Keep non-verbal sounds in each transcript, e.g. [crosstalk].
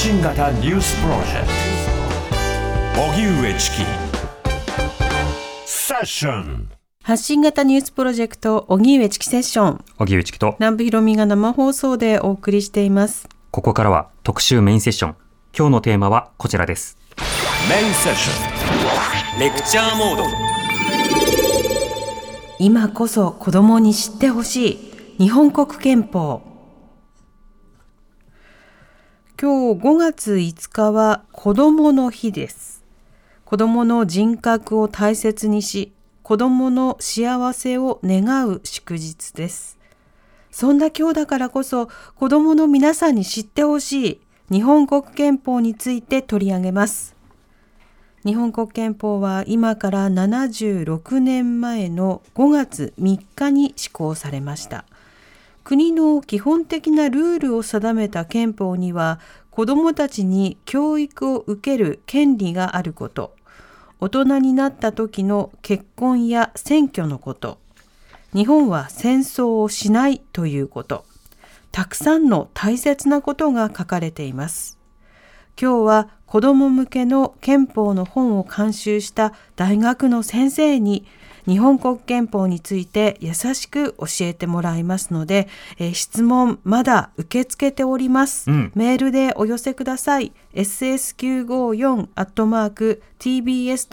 信型ニュースプロジェクト。荻上チキ。セッション。発信型ニュースプロジェクト荻上チキセッション。荻上チキと。南部ひろみが生放送でお送りしています。ここからは特集メインセッション。今日のテーマはこちらです。メインセッション。レクチャーモード。今こそ子供に知ってほしい。日本国憲法今日5月5日は子供の日です。子供の人格を大切にし子供の幸せを願う祝日です。そんな今日だからこそ子供の皆さんに知ってほしい日本国憲法について取り上げます。日本国憲法は今から76年前の5月3日に施行されました。国の基本的なルールを定めた憲法には子どもたちに教育を受ける権利があること。大人になった時の結婚や選挙のこと。日本は戦争をしないということ。たくさんの大切なことが書かれています。今日は子ども向けの憲法の本を監修した大学の先生に日本国憲法について優しく教えてもらいますので、えー、質問まだ受け付けております、うん、メールでお寄せください。ss954 アットマーク tbs.co.jp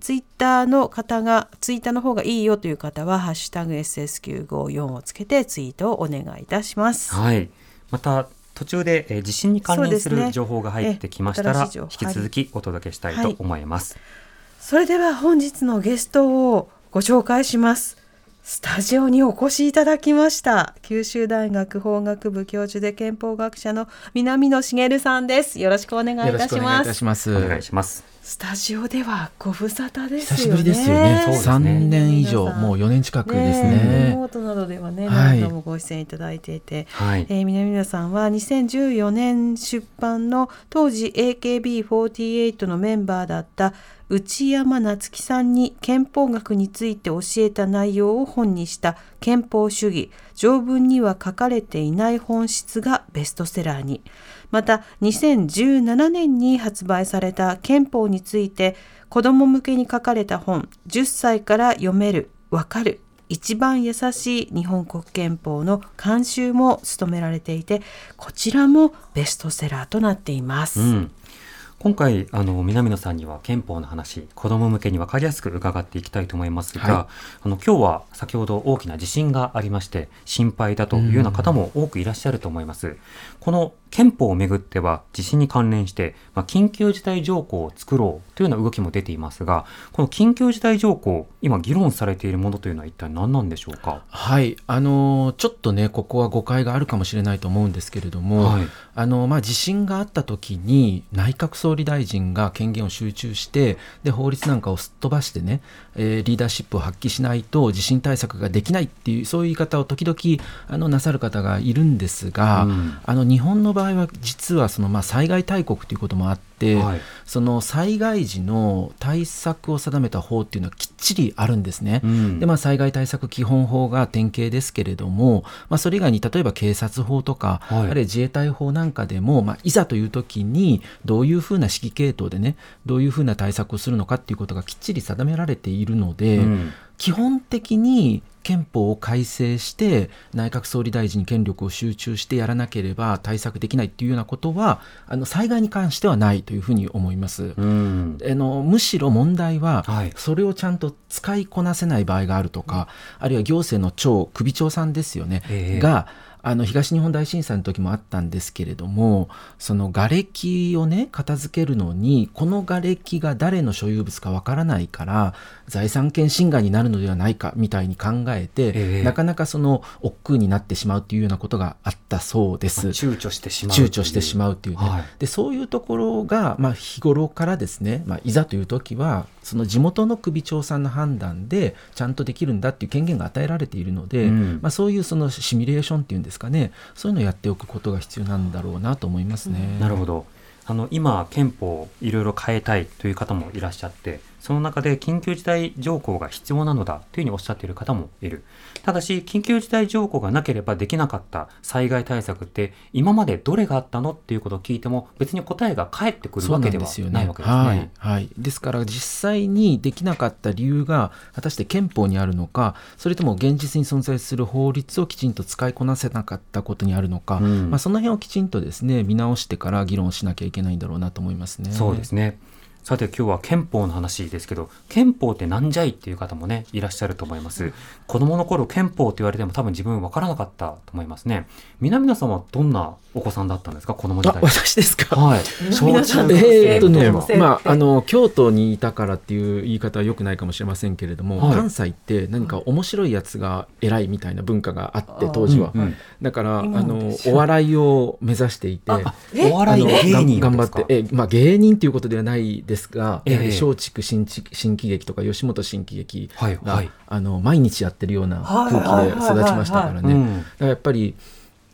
ツイッターの方がツイッターの方がいいよという方はハッシュタグ ss954 をつけてツイートをお願いいたします。はい。また途中で、えー、地震に関連する情報が入ってきましたら、ね、引き続きお届けしたいと思います、はいそれでは本日のゲストをご紹介します。スタジオにお越しいただきました。九州大学法学部教授で憲法学者の南野茂さんです。よろしくお願いいたします。お願いします。スタジオではご無沙汰です久しぶりですよね。三、ね、年以上、もう四年近くですね。リモートなどではね、何度もご出演いただいていて、はい、えー、南野さんは2014年出版の当時 AKB48 のメンバーだった内山夏樹さんに憲法学について教えた内容を本にした憲法主義条文には書かれていない本質がベストセラーにまた2017年に発売された憲法について子ども向けに書かれた本10歳から読めるわかる一番優しい日本国憲法の監修も務められていてこちらもベストセラーとなっています。うん今回あの南野さんには憲法の話子ども向けに分かりやすく伺っていきたいと思いますが、はい、あの今日は先ほど大きな地震がありまして心配だというような方も多くいらっしゃると思います。この憲法をめぐっては地震に関連して、まあ、緊急事態条項を作ろうというような動きも出ていますがこの緊急事態条項今議論されているものというのは一体何なんでしょうか？はい。あのちょっとねここは誤解があるかもしれないと思うんですけれども、はい、あのまあ、地震があった時に内閣総理大臣が権限を集中してで法律なんかをすっ飛ばしてね、えー、リーダーシップを発揮しないと地震対策ができないっていうそういう言い方を時々あのなさる方がいるんですが、うん、あの日本の場合は実はそのまあ災害大国ということもあって、はい、その災害時の対策を定めた法っていうのはきっちりあるんですね。うん、でまあ、災害対策基本法が典型ですけれども、まあ、それ以外に例えば警察法とか、はい、あるいは自衛隊法なんかでも、まあ、いざという時にどういうふうな指揮系統でねどういうふうな対策をするのかっていうことがきっちり定められているので、うん、基本的に憲法を改正して内閣総理大臣に権力を集中してやらなければ対策できないっていうようなことはあの災害に関してはないというふうに思います。うん、あのむしろ問題は、それをちゃんと使いこなせない場合があるとか、あるいは行政の長首長さんですよね、えー、があの東日本大震災の時もあったんですけれどもその瓦礫をね片付けるのにこの瓦礫が誰の所有物かわからないから財産権侵害になるのではないかみたいに考えて、えー、なかなかその億劫になってしまうというようなことがあったそうです。躊躇してしまう躊躇してしまうというね、はい、でそういうところが、まあ、日頃からですね、まあ、いざという時はその地元の首長さんの判断でちゃんとできるんだっていう権限が与えられているので、うん、まあ、そういうそのシミュレーションっていうんですかねそういうのをやっておくことが必要なんだろうなと思いますね。なるほど。あの今憲法いろいろ変えたいという方もいらっしゃってその中で緊急事態条項が必要なのだというふうにおっしゃっている方もいる。ただし、緊急事態条項がなければできなかった災害対策って今までどれがあったのっていうことを聞いても別に答えが返ってくるわけではないわけですね。はい、はい、ですから実際にできなかった理由が果たして憲法にあるのかそれとも現実に存在する法律をきちんと使いこなせなかったことにあるのか、うん、まあ、その辺をきちんとですね見直してから議論しなきゃいけないんだろうなと思いますね。そうですねさて今日は憲法の話ですけど憲法ってなんじゃいっていう方もねいらっしゃると思います、うん、子供の頃憲法って言われても多分自分分からなかったと思いますね。南野さんはどんなお子さんだったんですか？子供時代。私ですか？はい。小中えー、っとねまああの京都にいたからっていう言い方はよくないかもしれませんけれども、はい、関西って何か面白いやつが偉いみたいな文化があって当時は、うん。うん、だからあのお笑いを目指していてお笑い芸人頑張ってえまあ芸人っていうことではないですが、えー、松竹新新喜劇とか吉本新喜劇が、はいはい、あの毎日やってるような空気で育ちましたからね。やっぱり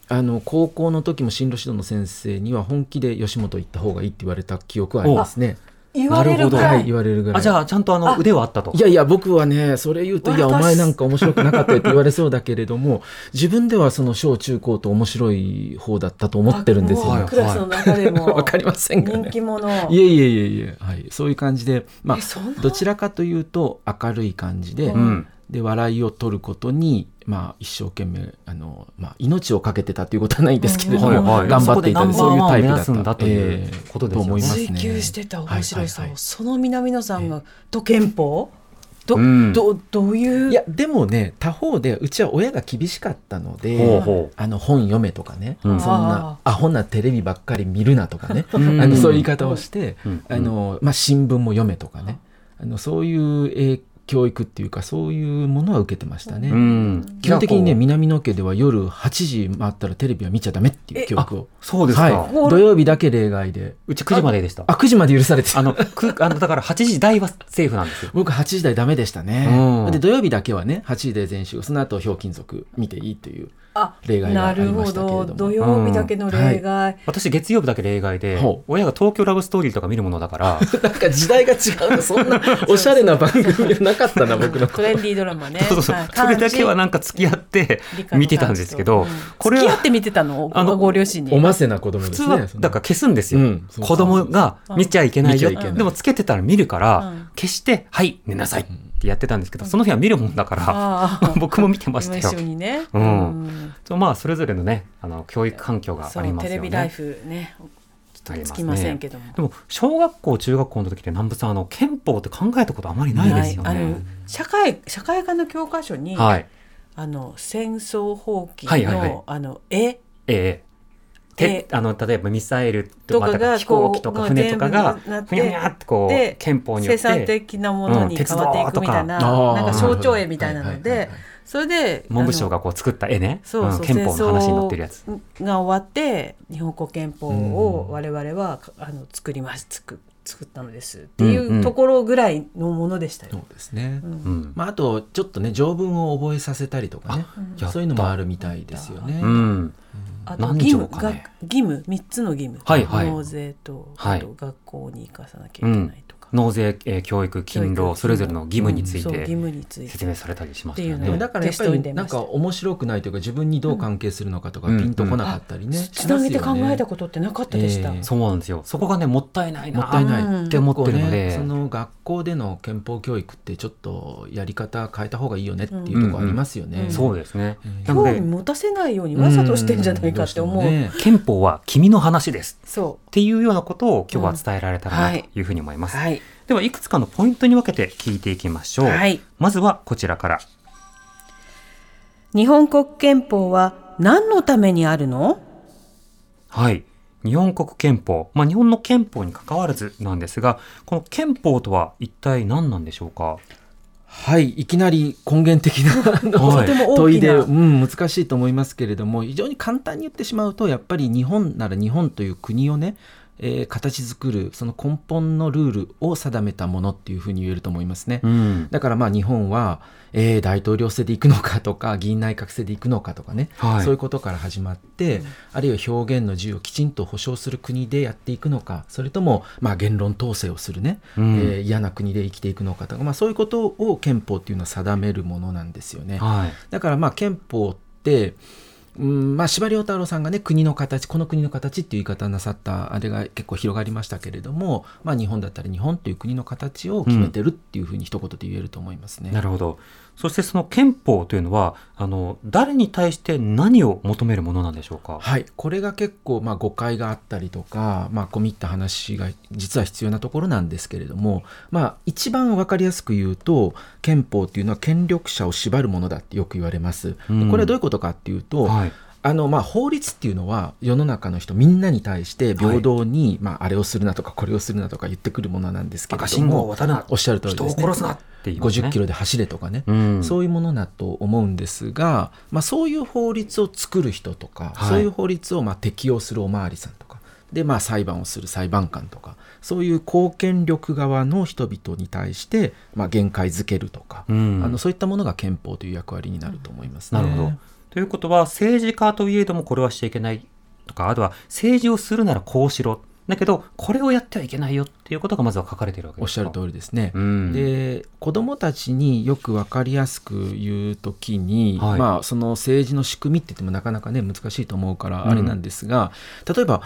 あの高校の時も進路指導の先生には本気で吉本行った方がいいって言われた記憶はありますね。言われるぐらい。言われるぐらい。あ、じゃあ、ちゃんとあの腕はあったと。いやいや、僕はね、それ言うと、いや、お前なんか面白くなかったって言われそうだけれども、自分ではその小中高と面白い方だったと思ってるんですよ。クラスの中でも。[laughs] わかりませんが、ね、人気者。いえいえいえいえ、はい。そういう感じで、まあ、どちらかというと明るい感じで、うん、で、笑いを取ることに、まあ、一生懸命あの、まあ、命を懸けてたということはないんですけれども、うんはいはい、頑張っていたそういうタイプだった。ということですね。追求してた面白さを、はいはいはい、その南野さんが、と憲法ど,、どどういう？いやでもね他方でうちは親が厳しかったのであの本読めとかね、うん、そんなアホなテレビばっかり見るなとかね、あのそういう言い方をして、あのまあ、新聞も読めとかねあのそういう影響教育っていうかそういうものは受けてましたね、うん、基本的にね南野家では夜8時回ったらテレビは見ちゃダメっていう教育を。そうですか、はい、土曜日だけ例外で。うち9時まででした。あ9時まで許されてあのく [laughs] あのだから8時台はセーフなんですよ。僕8時台ダメでしたね、で土曜日だけはね8時で全集その後ひょうきん族見ていいという例外がありましたけれども。土曜日だけの例外、うんはい、私月曜日だけ例外で親が東京ラブストーリーとか見るものだから。[laughs] なんか時代が違うそんな [laughs] おしゃれな番組はなかったな僕のトレンディードラマね。そうそう、はい、それだけはなんか付き合って見てたんですけど、うん、これは付き合って見てたの？あのご両親に。おませな子供ですねだから消すんですよ、うん、子供が見ちゃいけないよ、でもつけてたら見るから、消してはい寝なさい、ってやってたんですけど、その日は見るもんだから [laughs] 僕も見てましたよ。一緒にね。うん。まあそれぞれのねあの教育環境がありますよね。テレビライフね。つきませんけども、ね、でも小学校中学校の時って南部さんあの憲法って考えたことあまりないですよね。社会社会科の教科書に、はい、あの戦争放棄の、はいはいはい、あの絵、ええてあの例えばミサイルとか飛行機とか船とかがふにゃふにゃってこう憲法によって生産的なものに変わっていくみたいな,、なんか象徴絵みたいなので。それで文部省がこう作った絵ね。そうそう、憲法の話に載ってるやつ。が終わって日本国憲法を我々はあの作ります作作ったのですっていうところぐらいのものでしたよ。そうですね、うん。まあ、あとちょっとね条文を覚えさせたりとかね、そういうのもあるみたいですよね。うん。あと義務、ね、義務？3つの義務、はいはい、納税とあと学校に行かさなきゃいけないとか、納税、えー、教育勤労それぞれの義務について、説明されたりしますよね。だからやっぱりなんか面白くないというか自分にどう関係するのかとか、ピンとこなかったりね、つなげて考えたことってなかったでした、えー、そうなんですよ。そこがねもったいないな。もったいない。って思ってるので、ね、その学校での憲法教育ってちょっとやり方変えた方がいいよねっていうところありますよね、うん。うん、そうですね、興味持たせないようにわざとしてんじゃないかって思う、ね、憲法は君の話です。そう。っていうようなことを今日は伝えられたらなというふうに思います、うんはい、ではいくつかのポイントに分けて聞いていきましょう、はい、まずはこちらから。日本国憲法は何のためにあるの？はい。日本国憲法、まあ、日本の憲法に関わらずなんですがこの憲法とは一体何なんでしょうか？はい、いきなり根源的な問いで、うん、難しいと思いますけれども非常に簡単に言ってしまうとやっぱり日本なら日本という国をねえー、形作るその根本のルールを定めたものっていうふうに言えると思いますね。うん、だからまあ日本は、えー、大統領制でいくのかとか議員内閣制でいくのかとかね、はい、そういうことから始まって、うん、あるいは表現の自由をきちんと保障する国でやっていくのかそれともまあ言論統制をするね、うん、えー、嫌な国で生きていくのかとか、まあ、そういうことを憲法っていうのは定めるものなんですよね。はい、だからまあ憲法ってうんまあ、司馬太郎さんがね国の形この国の形っていう言い方なさったあれが結構広がりましたけれども、まあ、日本だったら日本という国の形を決めてるっていうふうに一言で言えると思いますね。うん、なるほどそしてその憲法というのはあの誰に対して何を求めるものなんでしょうか？はい、これが結構まあ誤解があったりとか、まあ、込み入った話が実は必要なところなんですけれども、まあ、一番わかりやすく言うと憲法っていうのは権力者を縛るものだってよく言われます。これはどういうことかっていうと、はいあのまあ、法律っていうのは世の中の人みんなに対して平等に、はい、まあ、あれをするなとかこれをするなとか言ってくるものなんですけれどもおっしゃる通りですね。ね。50キロで走れとかね、うん、そういうものだと思うんですが、まあ、そういう法律を作る人とか、はい、そういう法律をまあ適用するおまわりさんとかで、まあ、裁判をする裁判官とかそういう公権力側の人々に対して、まあ、限界づけるとか、うん、あのそういったものが憲法という役割になると思いますね。なるほどということは、政治家といえどもこれはしちゃいけないとか、あとは政治をするならこうしろ。だけど、これをやってはいけないよっていうことがまずは書かれているわけですおっしゃる通りですね。うん、で、子どもたちによく分かりやすく言うときに、はい、まあ、その政治の仕組みって言ってもなかなかね、難しいと思うからあれなんですが、うん、例えば、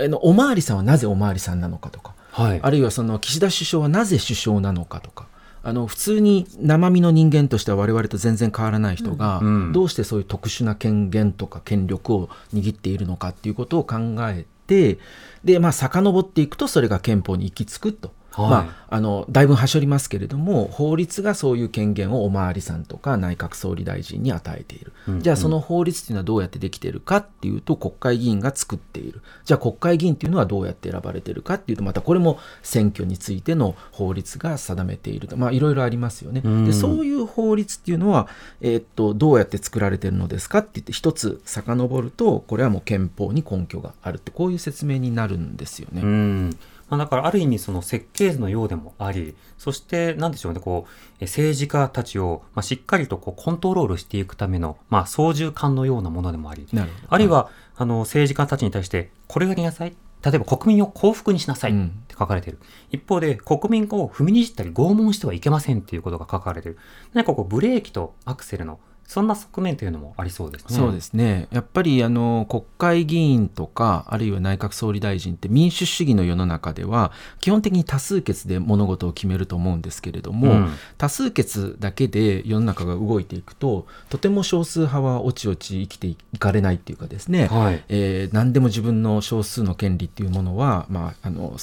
のおまわりさんはなぜおまわりさんなのかとか、はい、あるいはその岸田首相はなぜ首相なのかとか、あの普通に生身の人間としては我々と全然変わらない人が、どうしてそういう特殊な権限とか権力を握っているのかっていうことを考えてでまあ遡っていくとそれが憲法に行き着くとはい、まあ、あのだいぶはしょりますけれども法律がそういう権限をおまわりさんとか内閣総理大臣に与えている、うん。うん、じゃあその法律っていうのはどうやってできているかっていうと国会議員が作っている。じゃあ国会議員っていうのはどうやって選ばれているかっていうとまたこれも選挙についての法律が定めていると。まあいろいろありますよね、うん、でそういう法律っていうのは、えー、っとどうやって作られているのですかって言って一つ遡るとこれはもう憲法に根拠があるってこういう説明になるんですよね。うんまあ、だからある意味その設計図のようでもあり、そしてなんでしょうね、こう、政治家たちを、まあ、しっかりとこうコントロールしていくための、まあ、操縦桿のようなものでもあり、あるいは、はい、あの政治家たちに対して、これをやりなさい。例えば国民を幸福にしなさいって書かれている。うん、一方で国民を踏みにじったり拷問してはいけませんっていうことが書かれている。何かこうブレーキとアクセルのそんな側面というのもありそうですね。そうですね。やっぱりあの国会議員とかあるいは内閣総理大臣って民主主義の世の中では基本的に多数決で物事を決めると思うんですけれども、うん、多数決だけで世の中が動いていくととても少数派はおちおち生きていかれないっていうかですね、はい、えー、何でも自分の少数の権利っていうものは、まあ、あの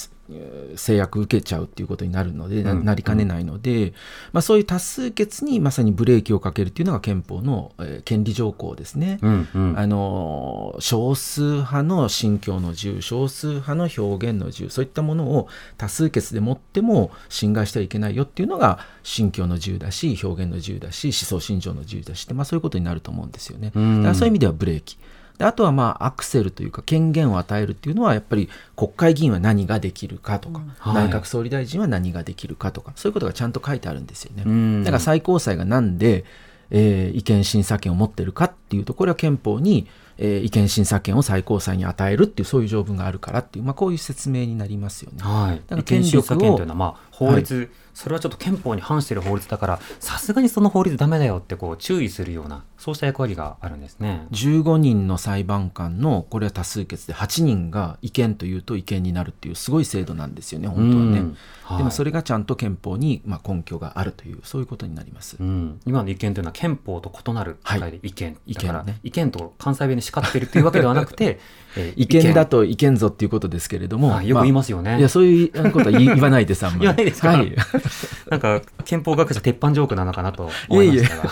制約受けちゃうっていうことになるので、うん、なりかねないので、まあ、そういう多数決にまさにブレーキをかけるっていうのが憲法の、えー、権利条項ですね、うんうん、あの少数派の信教の自由少数派の表現の自由そういったものを多数決でもっても侵害してはいけないよっていうのが信教の自由だし表現の自由だし思想信条の自由だしまあ、そういうことになると思うんですよね。だからそういう意味ではブレーキであとはまあアクセルというか権限を与えるっていうのはやっぱり国会議員は何ができるかとか、うん内閣総理大臣は何ができるかとかそういうことがちゃんと書いてあるんですよね。だから最高裁がなんで、えー、違憲審査権を持ってるかっていうところは憲法に、えー、違憲審査権を最高裁に与えるっていうそういう条文があるからっていう、まあ、こういう説明になりますよね。はい、だから権力をというのはまあ法律、はいそれはちょっと憲法に反している法律だからさすがにその法律ダメだよってこう注意するようなそうした役割があるんですね。15人の裁判官のこれは多数決で8人が違憲というと違憲になるっていうすごい制度なんですよね本当はね、はい、でもそれがちゃんと憲法にまあ根拠があるというそういうことになります、うん、今の違憲というのは憲法と異なる世界で違憲、はい、だから、ね、違憲と関西弁で叱っているというわけではなくて、[laughs] えー、[laughs] 違憲だと違憲ぞっていうことですけれども、よく言いますよね、まあ、いやそういうことは言わないですあんまり [laughs] ないですか、はい [laughs] なんか憲法学者鉄板ジョークなのかなと思いましたが、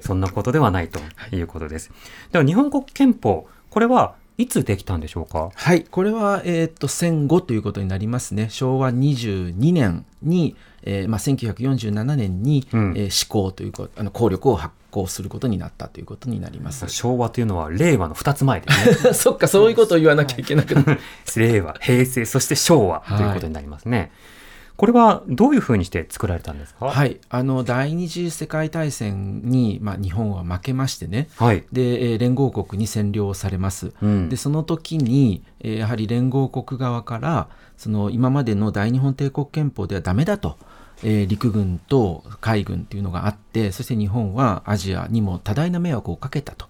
そんなことではないということです。では日本国憲法、これはいつできたんでしょうか？はい、これは、えー、っと戦後ということになりますね。昭和22年に、えーまあ、1947年に、うんえー施行というかあの効力を発行することになったということになります。昭和というのは令和の2つ前ですね。[laughs] そっかそういうことを言わなきゃいけなくなる。[laughs] 令和、平成、そして昭和ということになりますね。これはどういうふうにして作られたんですか？はい、あの第二次世界大戦に、まあ、日本は負けましてね。はい。で、えー連合国に占領されます。うん。でその時に、えーやはり連合国側からその今までの大日本帝国憲法ではダメだと、えー陸軍と海軍っていうのがあってそして日本はアジアにも多大な迷惑をかけたと、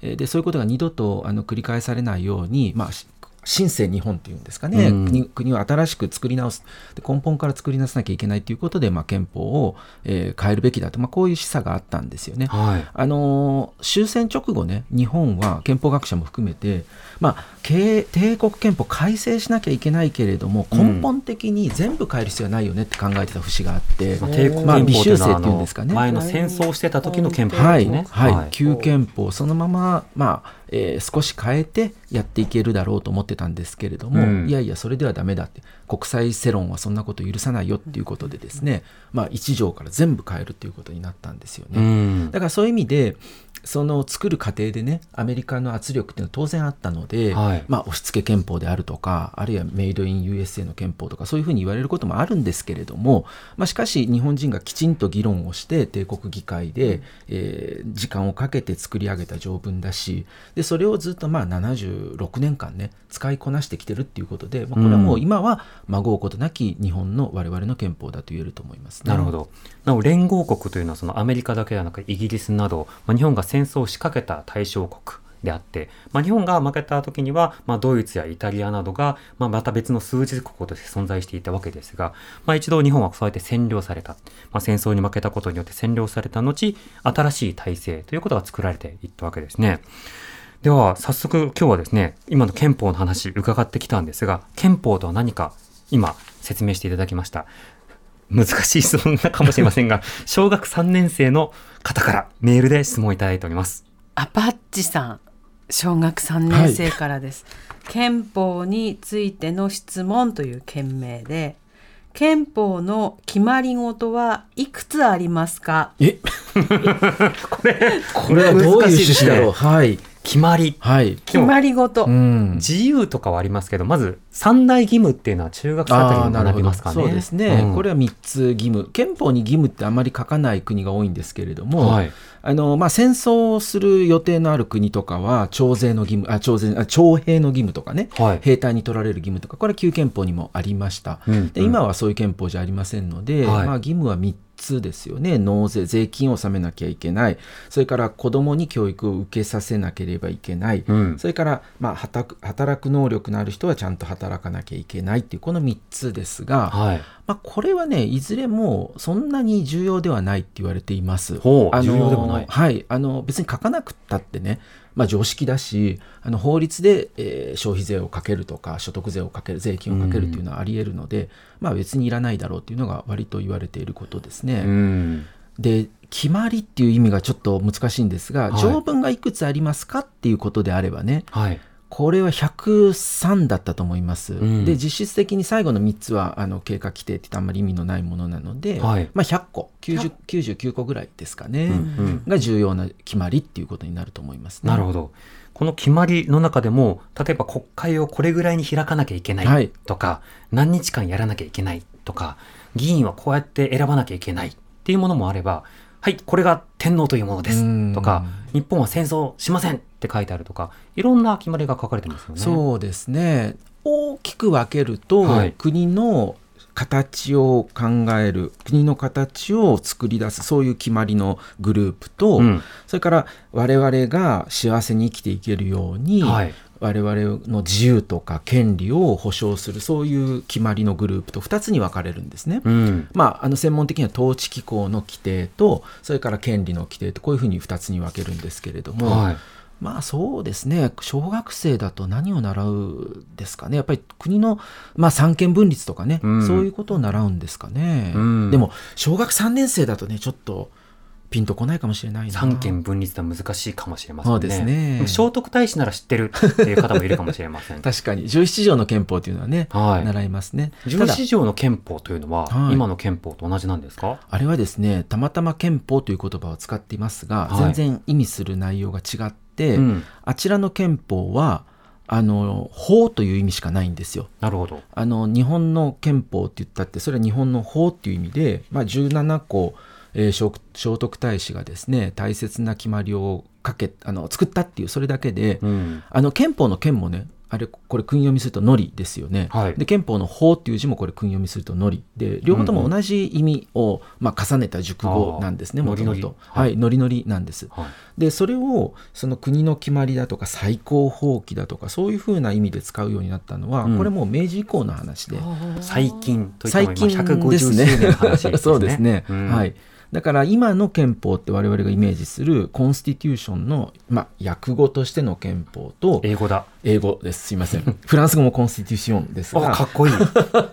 えーでそういうことが二度とあの繰り返されないように、まあ、し新生日本っていうんですかね、うん国国を新しく作り直すで根本から作り直さなきゃいけないということで、まあ、憲法を、えー変えるべきだと、まあ、こういう示唆があったんですよね。はい。あのー終戦直後ね日本は憲法学者も含めて、まあ、帝帝国憲法改正しなきゃいけないけれどもうん。根本的に全部変える必要はないよねって考えてた節があって、まあ、帝国まあ微修正っていうんですかね。前の戦争をしてた時の憲法はい、ですね。はい。旧憲法そのまま、まあえー少し変えてやっていけるだろうと思ってたんですけれども、うん。いやいやそれではダメだって。国際世論はそんなこと許さないよっていうことでですね、まあ、一条から全部変えるということになったんですよね。うん。だからそういう意味でその作る過程でねアメリカの圧力っていうのは当然あったので、はいまあ、押し付け憲法であるとかあるいはメイドイン USA の憲法とかそういうふうに言われることもあるんですけれども、まあ、しかし日本人がきちんと議論をして帝国議会で、えー時間をかけて作り上げた条文だしでそれをずっとまあ76年間ね使いこなしてきてるっていうことで、まあ、これはもう今はまごうことなき日本の我々の憲法だと言えると思います、ね。なるほど。なお連合国というのはそのアメリカだけではなくイギリスなど、まあ、日本が戦争を仕掛けた対象国であって、まあ、日本が負けた時には、まあ、ドイツやイタリアなどが、まあ、また別の数日国として存在していたわけですが、まあ、一度日本はそうやって占領された、まあ、戦争に負けたことによって占領された後新しい体制ということが作られていったわけですね。では早速今日はですね今の憲法の話伺ってきたんですが憲法とは何か今説明していただきました難しい質問かもしれませんが [laughs] 小学3年生の方からメールで質問いただいております。アパッチさん小学3年生からです、憲法についての質問という件名で憲法の決まり事はいくつありますか？え？[laughs] これこれはどういう趣旨だろう、はい決まり。はい、決まり事、うん。自由とかはありますけどまず三大義務っていうのは中学生あたりに学びますかね。そうですね、うん。これは3つ義務。憲法に義務ってあまり書かない国が多いんですけれども、はい。あのまあ、戦争をする予定のある国とかは徴税の義務あ徴税あ徴兵の義務とかね、はい。兵隊に取られる義務とかこれは旧憲法にもありました、うん。で今はそういう憲法じゃありませんので、はい。まあ、義務は3つですよね。納税税金を納めなきゃいけない。それから子どもに教育を受けさせなければいけない、うん。それから、まあ、働く働く能力のある人はちゃんと働かなきゃいけないっていうこの3つですが、はいまあ、これはねいずれもそんなに重要ではないって言われています。ほうあの重要ではない。はい、あの別に書かなくったってね、まあ、常識だしあの法律で、えー消費税をかけるとか所得税をかける税金をかけるっていうのはありえるので、まあ、別にいらないだろうっていうのが割と言われていることですね。うん。で決まりっていう意味がちょっと難しいんですが、はい。条文がいくつありますかっていうことであればねはいこれは103だったと思います。んで実質的に最後の3つはあの経過規定ってあんまり意味のないものなので、はいまあ、100個90 99個ぐらいですかね、うんうんが重要な決まりっていうことになると思いますね。なるほど。この決まりの中でも、例えば国会をこれぐらいに開かなきゃいけなはいいとか、何日間やらなきゃいけないとか、議員はこうやって選ばなきゃいけないっていうものもあれば、はい、これが天皇というものです。うん。とか、日本は戦争しませんって書いてあるとか、いろんな決まりが書かれてますよね。そうですね。大きく分けると、はい。国の形を考える国の形を作り出すそういう決まりのグループと、うん。それから我々が幸せに生きていけるように、はい我々の自由とか権利を保障するそういう決まりのグループと2つに分かれるんですね。うん。まあ、あの専門的には統治機構の規定とそれから権利の規定とこういうふうに2つに分けるんですけれども、はい。まあそうですね小学生だと何を習うですかねやっぱり国の、まあ、三権分立とかね、うんそういうことを習うんですかね、うんでも小学3年生だとねちょっとピンとこないかもしれないな三権分立は難しいかもしれませんね。そうですね聖徳太子なら知ってるっていう方もいるかもしれません。確かに17条の憲法というのはね、はい習いますね十ただ四条の憲法というのは、はい今の憲法と同じなんですか？あれはですねたまたま憲法という言葉を使っていますが、はい全然意味する内容が違って、うん、あちらの憲法はあの法という意味しかないんですよ。なるほど。あの日本の憲法って言ったってそれは日本の法っていう意味で、まあ、17個、えー聖聖徳太子がですね大切な決まりをかけあの作ったっていうそれだけで、うん、あの憲法の憲もねあれこれ訓読みすると「のり」ですよね。はいで憲法の「法」っていう字もこれ訓読みすると「のり」で両方とも同じ意味を、まあ、重ねた熟語なんですねもともと。りはい、のりのりなんです。はい。でそれをその国の決まりだとか最高法規だとかそういうふうな意味で使うようになったのは、うんこれもう明治以降の話で。最近といっても最今近です150周年の話ですね。ね。[laughs] そうですね、うんはい。だから今の憲法って我々がイメージするコンスティテューションの、まあ、訳語としての憲法と英語だ。英語ですすいませんフランス語もコンスティテューションですあ、[laughs] がかっこいい。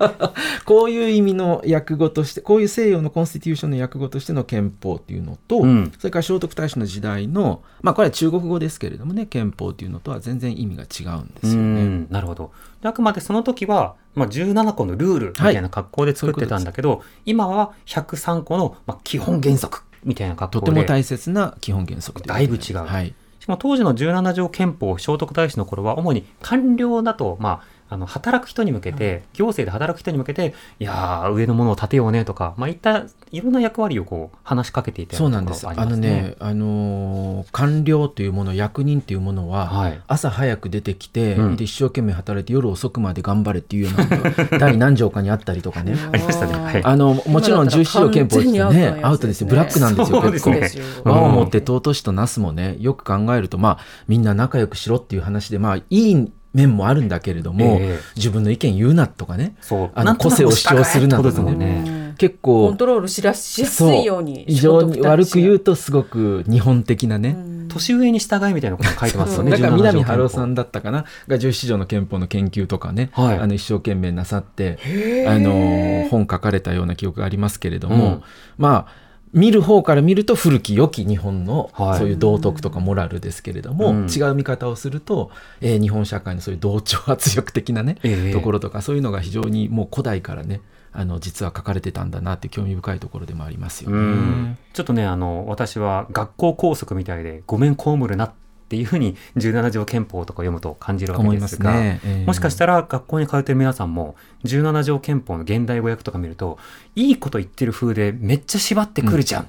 [laughs] こういう意味の訳語としてこういう西洋のコンスティテューションの訳語としての憲法っていうのと、うんそれから聖徳太子の時代のまあこれは中国語ですけれどもね憲法っていうのとは全然意味が違うんですようね。んなるほど。であくまでその時は、まあ、17個のルールみたいな格好で作ってたんだけど、今は103個の、まあ、基本原則みたいな格好で。とても大切な基本原則だいぶ違う。はい、しかも当時の17条憲法聖徳太子の頃は主に官僚だと、まあ、あの働く人に向けて、行政で働く人に向けていやー上のものを立てようねとか、まあ、いったいろんな役割をこう話しかけていたよそううなんところがありますね。のね、あのー官僚というもの役人というものは、はい。朝早く出てきて、うん。で一生懸命働いて夜遅くまで頑張れっていうような [laughs] 第何条かにあったりとかね。[laughs] ありましたね。はい。あのもちろん17条憲法ですね。アウトですよ。ブラックなんですよ結構。ですよ。うん。和をもって尊しとなすもねよく考えるとまあみんな仲良くしろっていう話でまあいい面もあるんだけれども、ええ。自分の意見言うなとかねそう。あの個性を主張するなとかね。ね。結構コントロールしらしやすいように非常に悪く言うととすごく日本的なね、年上に従いみたいなこと書いてますよね。だから17条南春夫さんだったかなが17条の憲法の研究とかね、はい。あの一生懸命なさってあの本書かれたような記憶がありますけれども、うん。まあ見る方から見ると古き良き日本のはい。そういう道徳とかモラルですけれども、うん。違う見方をすると、えー日本社会のそういう同調圧力的なね、ええ。ところとかそういうのが非常にもう古代からねあの実は書かれてたんだなって興味深いところでもありますよね。うん。ちょっとねあの私は学校校則みたいでごめん被るなっていうふうに17条憲法とか読むと感じるわけですがね。ええもしかしたら学校に通ってる皆さんも17条憲法の現代語訳とか見るといいこと言ってる風でめっちゃ縛ってくるじゃんっ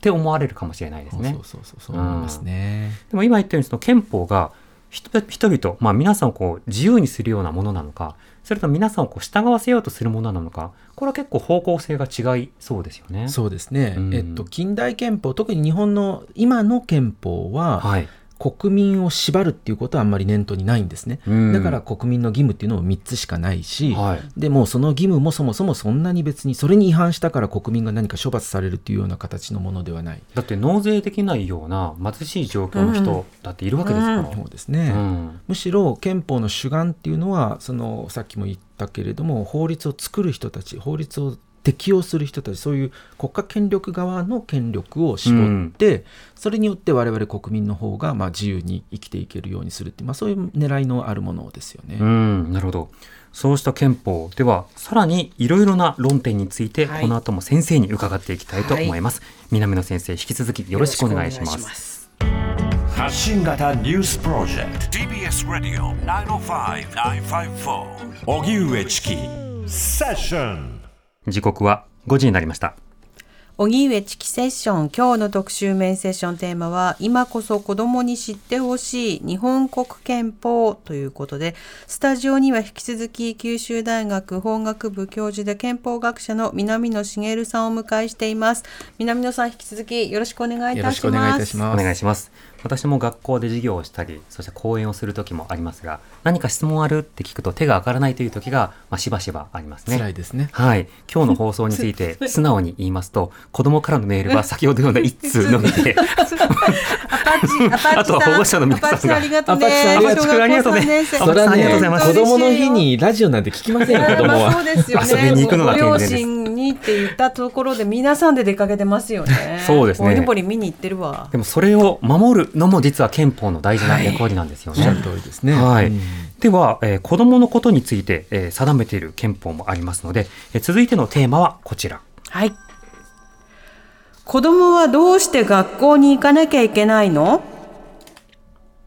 て思われるかもしれないですね。そうそうそうそう思いますね。でも今言ったようにその憲法が人人々、まあ、皆さんをこう自由にするようなものなのかそれとも皆さんをこう従わせようとするものなのかこれは結構方向性が違いそうですよね。そうですね、うんえっと、近代憲法特に日本の今の憲法は、はい、国民を縛るっていうことはあんまり念頭にないんですね、うん。だから国民の義務っていうのも3つしかないし、はい。でもうその義務もそもそもそんなに別にそれに違反したから国民が何か処罰されるっていうような形のものではない、だって納税できないような貧しい状況の人だっているわけですから。そうですね、うん。むしろ憲法の主眼っていうのはそのさっきも言ったけれども法律を作る人たち法律を適用する人たちそういう国家権力側の権力を絞って、それによって我々国民の方がまあ自由に生きていけるようにするっていう、まあ、そういう狙いのあるものですよね。うん、なるほど。そうした憲法ではさらにいろいろな論点について、はいこの後も先生に伺っていきたいと思います。南野先生引き続きよろしくお願いします。す。発信型ニュースプロジェクト TBS ラディオ905-954おぎゅうえちきセッション時刻は5時になりました。荻上チキセッション今日の特集メインセッションテーマは今こそ子供に知ってほしい日本国憲法ということでスタジオには引き続き九州大学法学部教授で憲法学者の南野茂さんをお迎えしています南野さん引き続きよろしくお願いいよろしたしくお願いいたしますます。お願いします。私も学校で授業をしたり、そして講演をする時もありますが、何か質問あるって聞くと手が上がらないという時が、まあ、しばしばありますね。辛いですね。はい。今日の放送について [laughs] 素直に言いますと、子供からのメールは先ほどのような [laughs] 一通のみで、[laughs] あとは保護者の皆さんが。アパッチありがとうね。ありがとうありがとう。ね三年生アパッチさんありがとうございます子供の日にラジオなんて聞きませんよ、子供は。そうですよね。遊びに行くのが健全です。親ににって言ったところで皆さんで出かけてますよね。そうですねボリボリ見に行ってるわ。でもそれを守るのも実は憲法の大事な役割なんですよね。おっしゃる通りですね。はいうんでは、えー子供のことについて、えー定めている憲法もありますので、えー続いてのテーマはこちら。はい。子供はどうして学校に行かなきゃいけないの？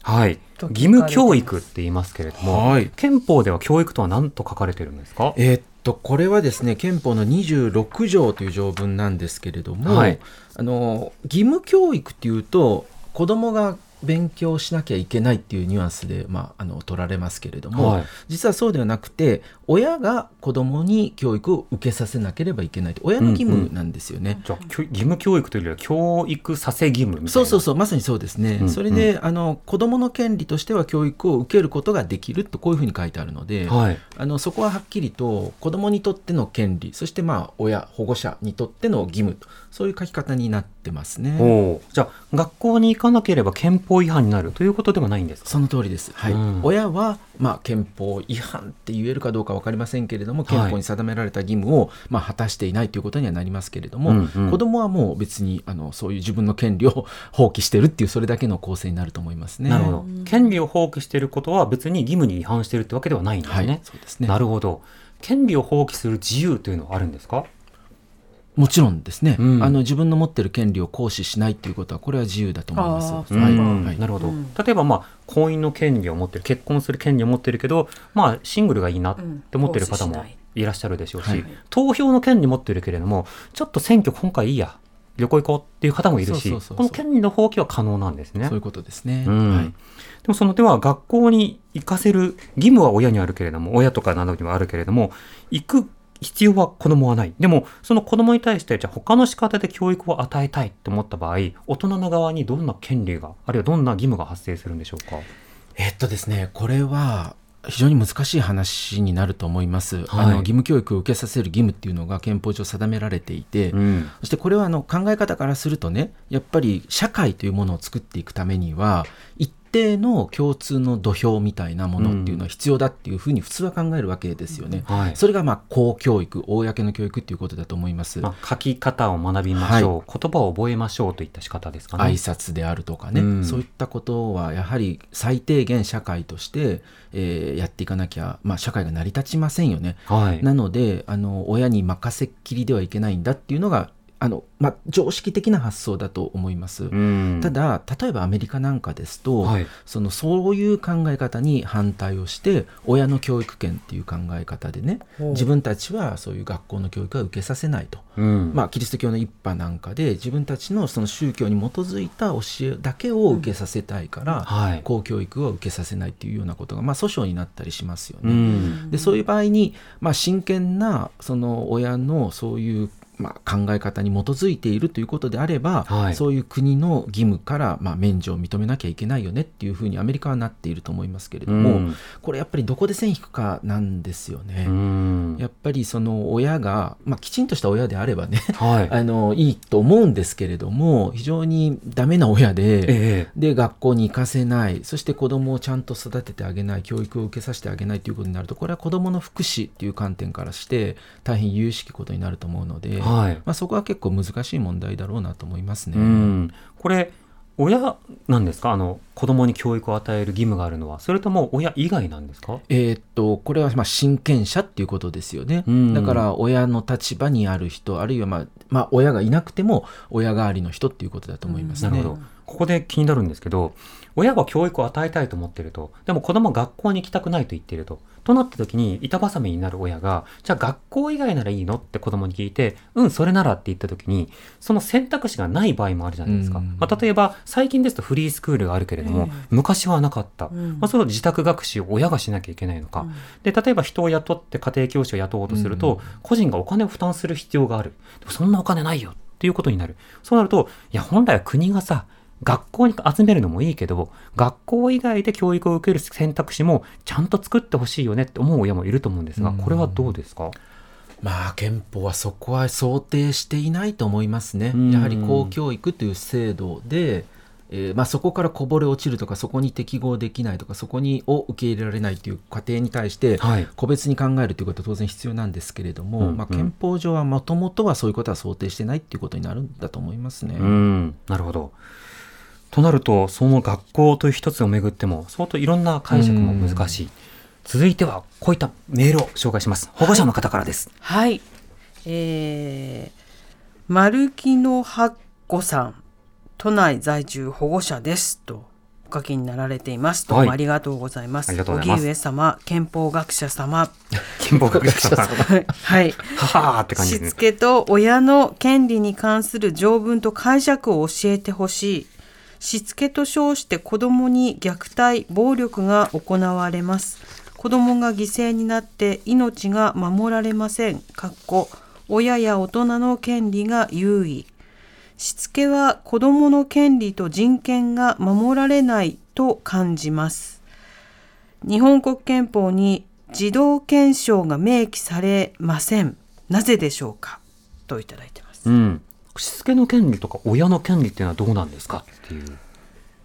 はい。義務教育って言いますけれども、はい憲法では教育とは何と書かれてるんですか？えーっとこれはですね憲法の26条という条文なんですけれども、はい。あの義務教育っていうと子供が勉強しなきゃいけないっていうニュアンスで、まあ、あの取られますけれども、はい。実はそうではなくて親が子供に教育を受けさせなければいけないと。親の義務なんですよね。じゃあ、義務教育というよりは教育させ義務みたいな。そうそうそうまさにそうですね、うんそれであの子どもの権利としては教育を受けることができるとこういうふうに書いてあるので、はい。あのそこははっきりと子どもにとっての権利そしてまあ親保護者にとっての義務とそういう書き方になってますね。じゃあ、学校に行かなければ憲法違反になるということではないんですか？その通りです、はい。うん。親は、まあ、憲法違反って言えるかどうか分かりませんけれどもはい憲法に定められた義務を、まあ、果たしていないということにはなりますけれども、うんうん子どもはもう別にあのそういう自分の権利を [laughs] 放棄してるっていうそれだけの構成になると思いますね。なるほど。権利を放棄していることは別に義務に違反しているってわけではないんですはい、ね。そうですねなるほど。権利を放棄する自由というのはあるんですか？もちろんですね、うん。あの自分の持ってる権利を行使しないということはこれは自由だと思います。はい。うんはい。なるほど、うん。例えば、まあ、婚姻の権利を持ってる結婚する権利を持ってるけど、まあ、シングルがいいなって思ってる方もいいらっしゃるでしょうし、はい投票の権利持ってるけれどもちょっと選挙今回いいや旅行行こうっていう方もいるしそうそうそう。そうこの権利の放棄は可能なんですね。そういうことですね。うん。はい。でもそのでは学校に行かせる義務は親にあるけれども親とかなどにはあるけれども行く必要は子供はない。でもその子供に対してじゃあ他の仕方で教育を与えたいと思った場合大人の側にどんな権利があるいはどんな義務が発生するんでしょうか？えっとですね、これは非常に難しい話になると思います。はい。あの義務教育を受けさせる義務っていうのが憲法上定められていて、うん。そしてこれはあの考え方からするとね、やっぱり社会というものを作っていくためには、一定の共通の土俵みたいなものっていうのは必要だっていうふうに普通は考えるわけですよね。はいそれがまあ公教育、公の教育っていうことだと思います。まあ、書き方を学びましょう、言葉を覚えましょうといった仕方ですかね。挨拶であるとかね、うんそういったことはやはり最低限社会として、えーやっていかなきゃ、まあ、社会が成り立ちませんよね。はい、なのであの親に任せっきりではいけないんだっていうのがあの、まあ、常識的な発想だと思います。うん。ただ例えばアメリカなんかですと、はい。そのそういう考え方に反対をして親の教育権っていう考え方でね自分たちはそういう学校の教育は受けさせないと。うん。まあ、キリスト教の一派なんかで自分たちのその宗教に基づいた教えだけを受けさせたいから、はい。公教育を受けさせないっていうようなことが、まあ、訴訟になったりしますようね。ん。でそういう場合に、まあ、真剣なその親のそういう、まあ、考え方に基づいているということであれば、はい。そういう国の義務から、まあ、免除を認めなきゃいけないよねっていうふうにアメリカはなっていると思いますけれども、うん。これやっぱりどこで線引くかなんですよね。うん。やっぱりその親が、まあ、きちんとした親であればねはい。[laughs] あのいいと思うんですけれども非常にダメな親で、ええ。で学校に行かせないそして子供をちゃんと育ててあげない教育を受けさせてあげないということになるとこれは子供の福祉っていう観点からして大変有識ことになると思うので、はいまあ、そこは結構難しい問題だろうなと思いますね。うん、これ親なんですか？あの子供に教育を与える義務があるのは。それとも親以外なんですか？えーっとこれはまあ親権者っていうことですよね、うん。だから親の立場にある人あるいはまあ、まあ、親がいなくても親代わりの人っていうことだと思いますね。なるほど。ここで気になるんですけど親は教育を与えたいと思ってると。でも子供は学校に行きたくないと言ってると。となった時に板挟みになる親がじゃあ学校以外ならいいの？って子供に聞いてうんそれならって言った時にその選択肢がない場合もあるじゃないですか、うん。まあ、例えば最近ですとフリースクールがあるけれども、ええ昔はなかった、うん。まあ、それを自宅学習を親がしなきゃいけないのか、で例えば人を雇って家庭教師を雇おうとすると、うん。個人がお金を負担する必要がある。そんなお金ないよっていうことになる。そうなるといや本来は国がさ学校に集めるのもいいけど学校以外で教育を受ける選択肢もちゃんと作ってほしいよねって思う親もいると思うんですがうんこれはどうですか、まあ憲法はそこは想定していないと思いますねうん。やはり公教育という制度でえーまあ、そこからこぼれ落ちるとかそこに適合できないとかそこにを受け入れられないという過程に対してはい個別に考えるということは当然必要なんですけれども、うんうんまあ、憲法上はもともとはそういうことは想定してないっていうことになるんだと思いますね。うん、なるほど。となると、その学校という一つをめぐっても、相当いろんな解釈も難しい。続いては、こういったメールを紹介します。保護者の方からです。はい。えー、丸木の八子さん、都内在住保護者ですとお書きになられています。どうはいもありがとうございます。ありがとうござい上様、憲法学者様、[laughs] 憲法学者さん。[laughs] はい。ははーって感じしつですね。けと親の権利に関する条文と解釈を教えてほしい。しつけと称して子供に虐待、暴力が行われます。子供が犠牲になって命が守られません。かっこ親や大人の権利が優位。しつけは子供の権利と人権が守られないと感じます。日本国憲法に児童憲章が明記されません。なぜでしょうか？といただいてます。うん。しつけの権利とか親の権利っていうのはどうなんですか？っていう。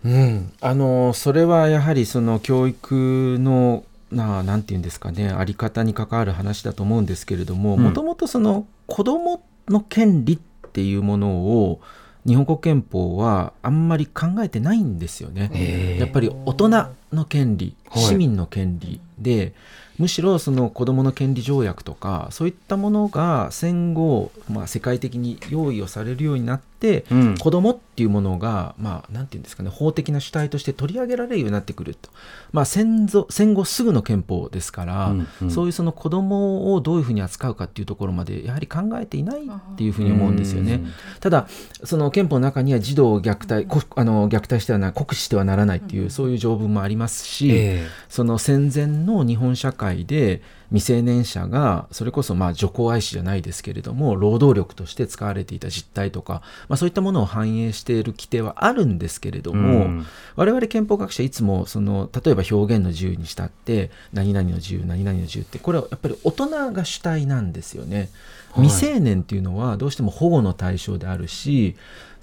うん、あのそれはやはりその教育のななんていうんですかねあり方に関わる話だと思うんですけれどもうんもともとその子どもの権利っていうものを日本国憲法はあんまり考えてないんですよね。やっぱり大人の権利はい市民の権利で、むしろその子どもの権利条約とかそういったものが戦後、まあ、世界的に用意をされるようになって、うん。子供っていうものが、まあ、なんていうんですかね、法的な主体として取り上げられるようになってくると。まあ、戦後戦後すぐの憲法ですから、うんうん。そういうその子供をどういうふうに扱うかっていうところまで、やはり考えていないっていうふうに思うんですよね。ただ、その憲法の中には児童を虐待、こあの虐待してはな酷使してはならないっていう、そういう条文もありますし、え。その戦前の日本社会で未成年者がそれこそまあ女工愛子じゃないですけれども労働力として使われていた実態とか、まあ、そういったものを反映している規定はあるんですけれどえも、うん我々憲法学者いつもその例えば表現の自由にしたって何々の自由何々の自由ってこれはやっぱり大人が主体なんですよね。はい未成年っていうのはどうしても保護の対象であるし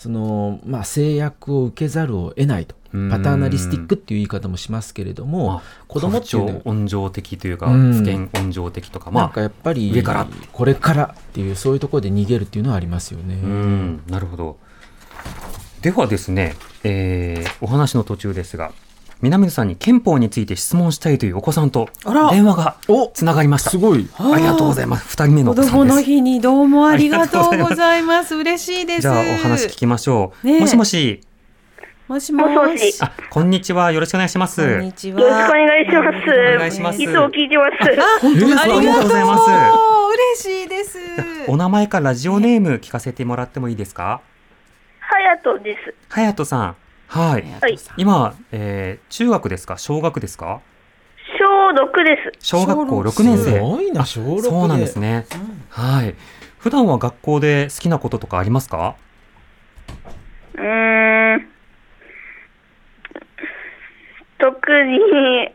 その、まあ、制約を受けざるを得ないとうんパターナリスティックっていう言い方もしますけれどもまあ子供っていうのは温情的というか、うん不見温情的とか、なんまあ、かやっぱり上からこれからっていうそういうところで逃げるっていうのはありますよね。うん、なるほど。ではですね、えーお話の途中ですが、南野さんに憲法について質問したいというお子さんとあら電話がおつながりました。すごい。ありがとうございます。二人目のお子子さんです。供の日にどうもありがとうございます。嬉しいです。じゃあお話聞きましょう。ねえもしもし、もしももしもしあ、こんにちは。よろしくお願いします。こんにちは。よろしくお願いします。お願いしますいつも聞いてます。あ、本当ですかありがとうありがとうございます嬉しいです。お名前かラジオネーム聞かせてもらってもいいですか？ハヤトです。はやとさん。はい。はい今、えー中学ですか？小学ですか？小六です。小学校6年す生。ごいな小六で。そうなんですね。はい。普段は学校で好きなこととかありますか？うーん。特に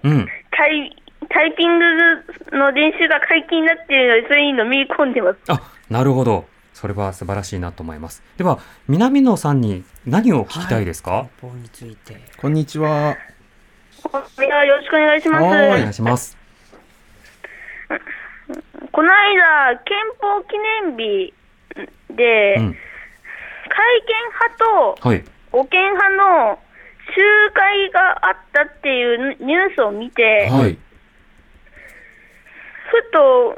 うん。タイタイピングの練習が解禁になっているので、それにのめり込んでます。あ、なるほど。それは素晴らしいなと思います。では、南野さんに何を聞きたいですか、憲法について。こんにちは。よろしくお願いしまはおす。願いします。この間、憲法記念日で、うん。改憲派とはい。護憲派の集会があったっていうニュースを見て、はい。ふと、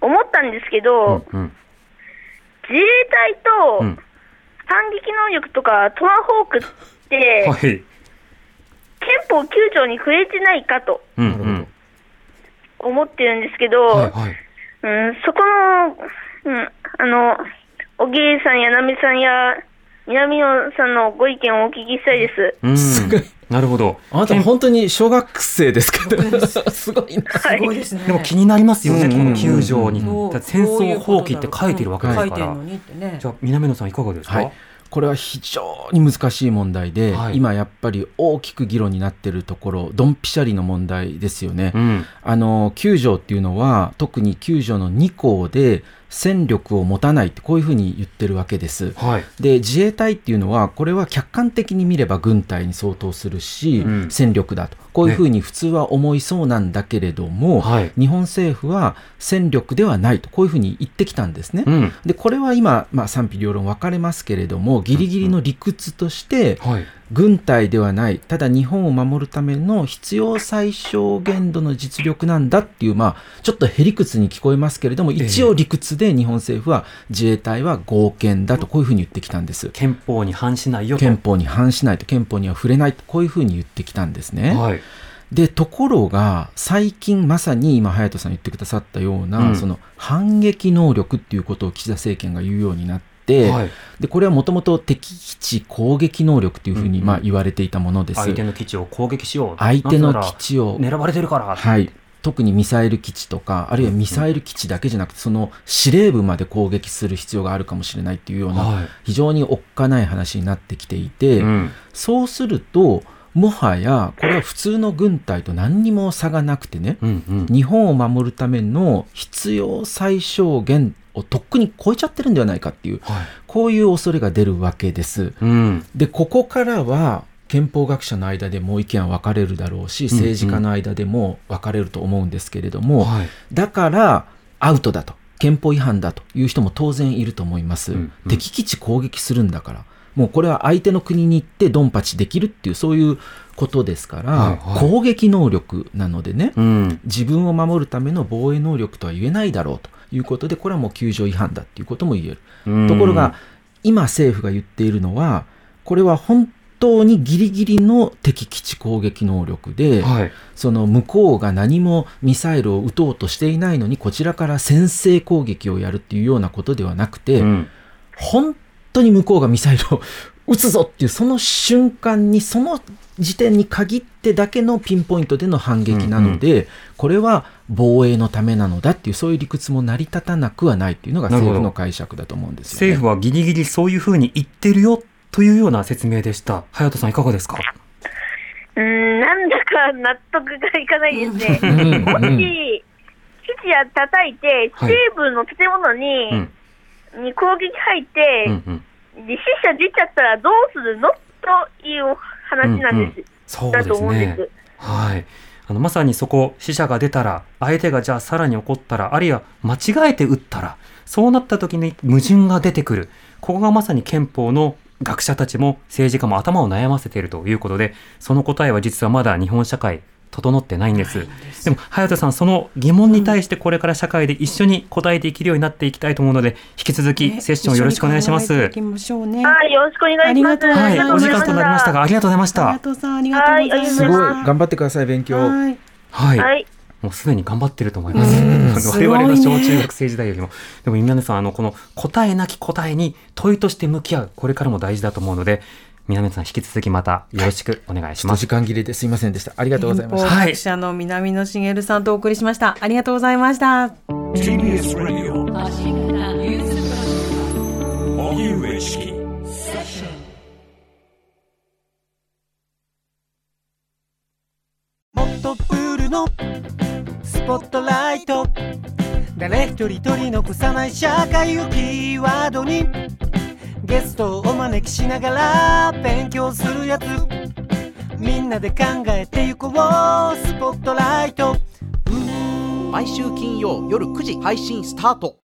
思ったんですけど、うん。うん。自衛隊とうん。反撃能力とかトマホークって、はい。憲法9条に触れてないかと。思ってるんですけど、はい。はい。うん、そこの、うん、あの、小木さんやなみさんや南野さんのご意見をお聞きしたいです。うん。なるほど。あなた本当に小学生ですか [laughs] すごいな。はすごいい。ですね。でも気になりますよね、うんこの9条に。戦争放棄って書いてるわけですから。じゃあ、南野さんいかがですか、はいこれは非常に難しい問題で、はい今やっぱり大きく議論になっているところドンピシャリの問題ですよね。うん。あの9条っていうのは特に9条の2項で戦力を持たないってこういうふうに言ってるわけです。はい、で自衛隊っていうのはこれは客観的に見れば軍隊に相当するし、うん、戦力だと。こういうふうに普通は思いそうなんだけれども、ね、日本政府は戦力ではないとこういうふうに言ってきたんですね。うん、でこれは今、まあ、賛否両論分かれますけれどもギリギリの理屈として、うん。はい軍隊ではないただ日本を守るための必要最小限度の実力なんだっていう、まあ、ちょっとへりくつに聞こえますけれども一応理屈で日本政府は自衛隊は合憲だとこういうふうに言ってきたんです。憲法に反しないよと。憲法に反しないと憲法には触れないとこういうふうに言ってきたんですね。はい。でところが最近まさに今隼人さん言ってくださったような、うん、その反撃能力っていうことを岸田政権が言うようになって、はい、でこれはもともと敵基地攻撃能力というふうにまあ言われていたものです、相手の基地を攻撃しよう相手の基地を狙われてるから。はい。特にミサイル基地とかあるいはミサイル基地だけじゃなくてその司令部まで攻撃する必要があるかもしれないっていうような非常におっかない話になってきていて、そうするともはやこれは普通の軍隊と何にも差がなくてね、うんうん、日本を守るための必要最小限をとっくに超えちゃってるんではないかっていう、はい、こういう恐れが出るわけです。うん、でここからは憲法学者の間でも意見は分かれるだろうし政治家の間でも分かれると思うんですけれども、うんうん、だからアウトだと憲法違反だという人も当然いると思います、うんうん、敵基地攻撃するんだからもうこれは相手の国に行ってドンパチできるっていうそういうことですから、はいはい、攻撃能力なのでね、うん、自分を守るための防衛能力とは言えないだろうということでこれはもう救助違反だっていうことも言える。ところが今政府が言っているのはこれは本当にギリギリの敵基地攻撃能力で、はい、その向こうが何もミサイルを撃とうとしていないのにこちらから先制攻撃をやるっていうようなことではなくて、うん、本当に向こうがミサイルを撃つぞっていうその瞬間にその時点に限ってだけのピンポイントでの反撃なので、うんうん、これは防衛のためなのだっていうそういう理屈も成り立たなくはないっていうのが政府の解釈だと思うんですよ、ね、政府はギリギリそういうふうに言ってるよというような説明でした。隼人さんいかがですか？うん、なんだか納得がいかないですね。もし、基地や叩いて、西部の建物に、はい、に攻撃入って、うんうん死者出ちゃったらどうするの？という話なんです。うんうん、だと思うんです。はい。あのまさにそこ死者が出たら相手がじゃあさらに怒ったらあるいは間違えて撃ったらそうなった時に矛盾が出てくるここがまさに憲法の学者たちも政治家も頭を悩ませているということでその答えは実はまだ日本社会整ってないんです。でも、隼人さん、その疑問に対してこれから社会で一緒に答えていけるようになっていきたいと思うので、引き続きセッションよろしくお願いします。ね、はい、よろしくお願いします。はい、お時間となりましたが、ありがとうございました。ありがとうございます。すごい、頑張ってください、勉強。はい。はいもうすでに頑張ってると思います。我々の小中学生時代よりも。でも皆さん、あの、この答えなき答えに問いとして向き合う、これからも大事だと思うので、南野さん引き続きまたよろしくお願いします。時間切れですいませんでした。ありがとうございました。学者の南野茂さんとお送りしました。ありがとうございました。TBS Radio もっとプールのスポットライト誰一人取り残さない社会をキーワードにゲストをお招きしながら勉強するやつ。みんなで考えてゆこう。スポットライト。毎週金曜夜9時配信スタート。